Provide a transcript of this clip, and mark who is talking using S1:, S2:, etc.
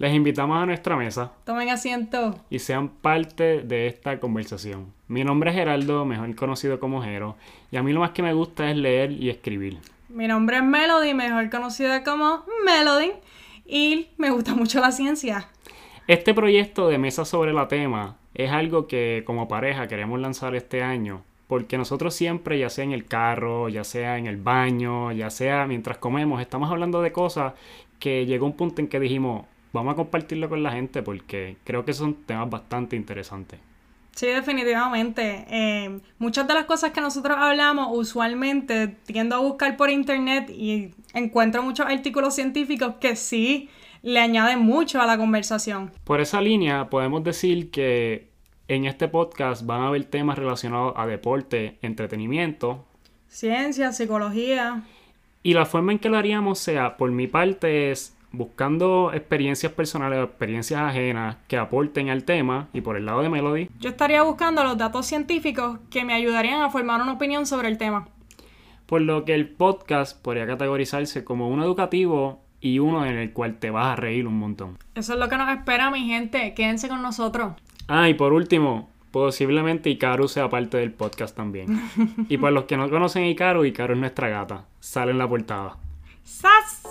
S1: invitamos a nuestra mesa
S2: Tomen asiento.
S1: y sean parte de esta conversación. Mi nombre es Geraldo, mejor conocido como Jero, y a mí lo más que me gusta es leer y escribir.
S2: Mi nombre es Melody, mejor conocida como Melody, y me gusta mucho la ciencia.
S1: Este proyecto de Mesa sobre la Tema es algo que como pareja queremos lanzar este año, porque nosotros siempre, ya sea en el carro, ya sea en el baño, ya sea mientras comemos, estamos hablando de cosas que llegó un punto en que dijimos, vamos a compartirlo con la gente porque creo que son temas bastante interesantes.
S2: Sí, definitivamente. Eh, muchas de las cosas que nosotros hablamos usualmente tiendo a buscar por internet y encuentro muchos artículos científicos que sí le añaden mucho a la conversación.
S1: Por esa línea podemos decir que en este podcast van a haber temas relacionados a deporte, entretenimiento,
S2: Ciencia, psicología.
S1: y la forma en que lo haríamos sea, por mi parte, es buscando experiencias personales o experiencias ajenas que aporten al tema y por el lado de Melody,
S2: Yo estaría buscando los datos científicos que me ayudarían a formar una opinión sobre el tema.
S1: por lo que el podcast podría categorizarse como uno educativo y uno en el cual te vas a reír un montón.
S2: Eso es lo que nos espera, mi gente. Quédense con nosotros.
S1: Ah, y por último, posiblemente Ikaru sea parte del podcast también. y para los que no conocen a Ikaru, Ikaru es nuestra gata. Sale en la portada.
S2: ¡Sas!